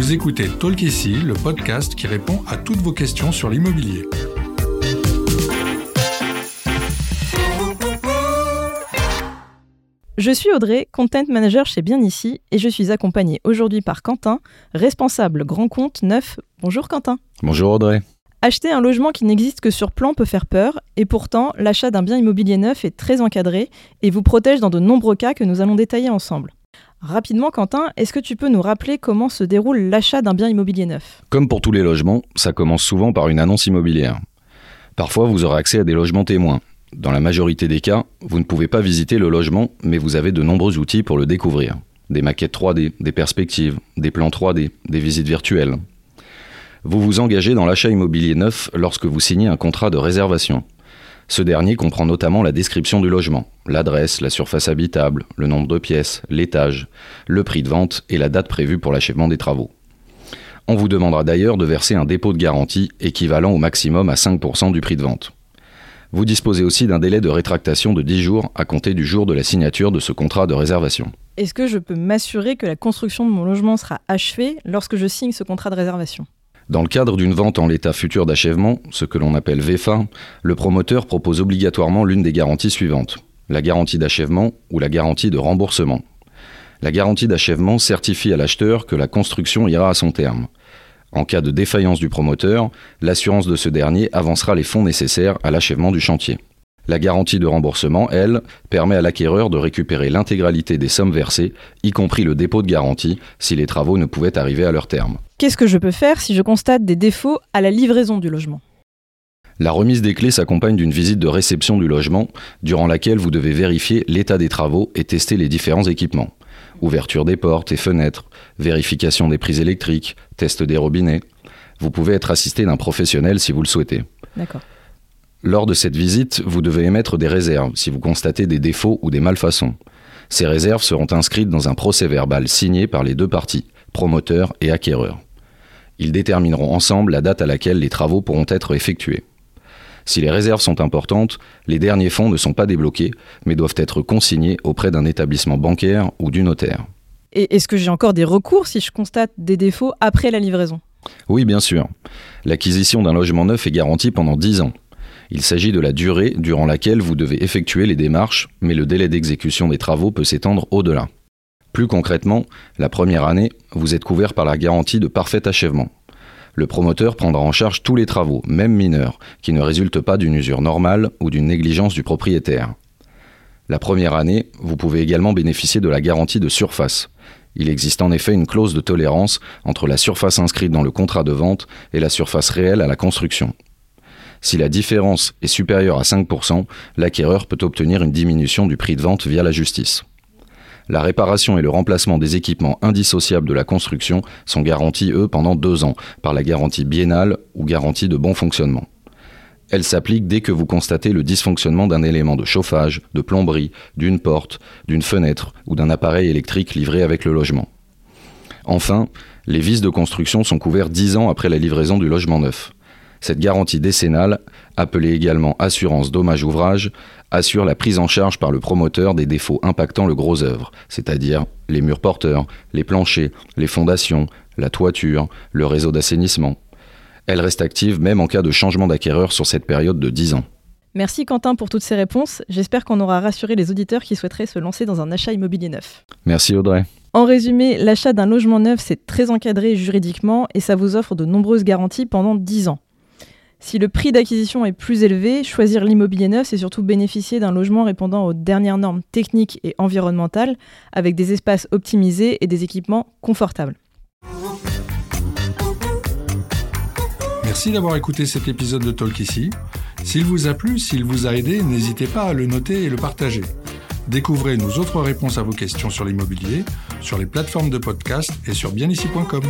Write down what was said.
Vous écoutez Talk ici, le podcast qui répond à toutes vos questions sur l'immobilier. Je suis Audrey, content manager chez Bien Ici, et je suis accompagnée aujourd'hui par Quentin, responsable grand compte neuf. Bonjour Quentin. Bonjour Audrey. Acheter un logement qui n'existe que sur plan peut faire peur, et pourtant, l'achat d'un bien immobilier neuf est très encadré et vous protège dans de nombreux cas que nous allons détailler ensemble. Rapidement, Quentin, est-ce que tu peux nous rappeler comment se déroule l'achat d'un bien immobilier neuf? Comme pour tous les logements, ça commence souvent par une annonce immobilière. Parfois, vous aurez accès à des logements témoins, dans la majorité des cas, vous ne pouvez pas visiter le logement, mais vous avez de nombreux outils pour le découvrir. Des maquettes 3D, des perspectives, des plans 3D, des visites virtuelles. Vous vous engagez dans l'achat immobilier neuf lorsque vous signez un contrat de réservation. Ce dernier comprend notamment la description du logement, l'adresse, la surface habitable, le nombre de pièces, l'étage, le prix de vente et la date prévue pour l'achèvement des travaux. On vous demandera d'ailleurs de verser un dépôt de garantie équivalent au maximum à 5% du prix de vente. Vous disposez aussi d'un délai de rétractation de 10 jours à compter du jour de la signature de ce contrat de réservation. Est-ce que je peux m'assurer que la construction de mon logement sera achevée lorsque je signe ce contrat de réservation? Dans le cadre d'une vente en l'état futur d'achèvement, ce que l'on appelle VFA, le promoteur propose obligatoirement l'une des garanties suivantes la garantie d'achèvement ou la garantie de remboursement. La garantie d'achèvement certifie à l'acheteur que la construction ira à son terme. En cas de défaillance du promoteur, l'assurance de ce dernier avancera les fonds nécessaires à l'achèvement du chantier. La garantie de remboursement, elle, permet à l'acquéreur de récupérer l'intégralité des sommes versées, y compris le dépôt de garantie, si les travaux ne pouvaient arriver à leur terme. Qu'est-ce que je peux faire si je constate des défauts à la livraison du logement? La remise des clés s'accompagne d'une visite de réception du logement, durant laquelle vous devez vérifier l'état des travaux et tester les différents équipements ouverture des portes et fenêtres, vérification des prises électriques, test des robinets. Vous pouvez être assisté d'un professionnel si vous le souhaitez. D'accord. Lors de cette visite, vous devez émettre des réserves si vous constatez des défauts ou des malfaçons. Ces réserves seront inscrites dans un procès verbal signé par les deux parties, promoteur et acquéreur. Ils détermineront ensemble la date à laquelle les travaux pourront être effectués. Si les réserves sont importantes, les derniers fonds ne sont pas débloqués, mais doivent être consignés auprès d'un établissement bancaire ou du notaire. Et est-ce que j'ai encore des recours si je constate des défauts après la livraison? Oui, bien sûr. L'acquisition d'un logement neuf est garantie pendant 10 ans. Il s'agit de la durée durant laquelle vous devez effectuer les démarches, mais le délai d'exécution des travaux peut s'étendre au-delà. Plus concrètement, la première année, vous êtes couvert par la garantie de parfait achèvement le promoteur prendra en charge tous les travaux, même mineurs, qui ne résultent pas d'une usure normale ou d'une négligence du propriétaire. La première année, vous pouvez également bénéficier de la garantie de surface. Il existe en effet une clause de tolérance entre la surface inscrite dans le contrat de vente et la surface réelle à la construction. Si la différence est supérieure à 5%, l'acquéreur peut obtenir une diminution du prix de vente via la justice. La réparation et le remplacement des équipements indissociables de la construction sont garantis, eux, pendant deux ans, par la garantie biennale ou garantie de bon fonctionnement. Elle s'applique dès que vous constatez le dysfonctionnement d'un élément de chauffage, de plomberie, d'une porte, d'une fenêtre ou d'un appareil électrique livré avec le logement. Enfin, les vices de construction sont couverts dix ans après la livraison du logement neuf. Cette garantie décennale, appelée également assurance dommage ouvrage, assure la prise en charge par le promoteur des défauts impactant le gros œuvre, c'est-à-dire les murs porteurs, les planchers, les fondations, la toiture, le réseau d'assainissement. Elle reste active même en cas de changement d'acquéreur sur cette période de 10 ans. Merci Quentin pour toutes ces réponses. J'espère qu'on aura rassuré les auditeurs qui souhaiteraient se lancer dans un achat immobilier neuf. Merci Audrey. En résumé, l'achat d'un logement neuf, c'est très encadré juridiquement et ça vous offre de nombreuses garanties pendant 10 ans. Si le prix d'acquisition est plus élevé, choisir l'immobilier neuf, c'est surtout bénéficier d'un logement répondant aux dernières normes techniques et environnementales, avec des espaces optimisés et des équipements confortables. Merci d'avoir écouté cet épisode de Talk ici. S'il vous a plu, s'il vous a aidé, n'hésitez pas à le noter et le partager. Découvrez nos autres réponses à vos questions sur l'immobilier sur les plateformes de podcast et sur bienici.com.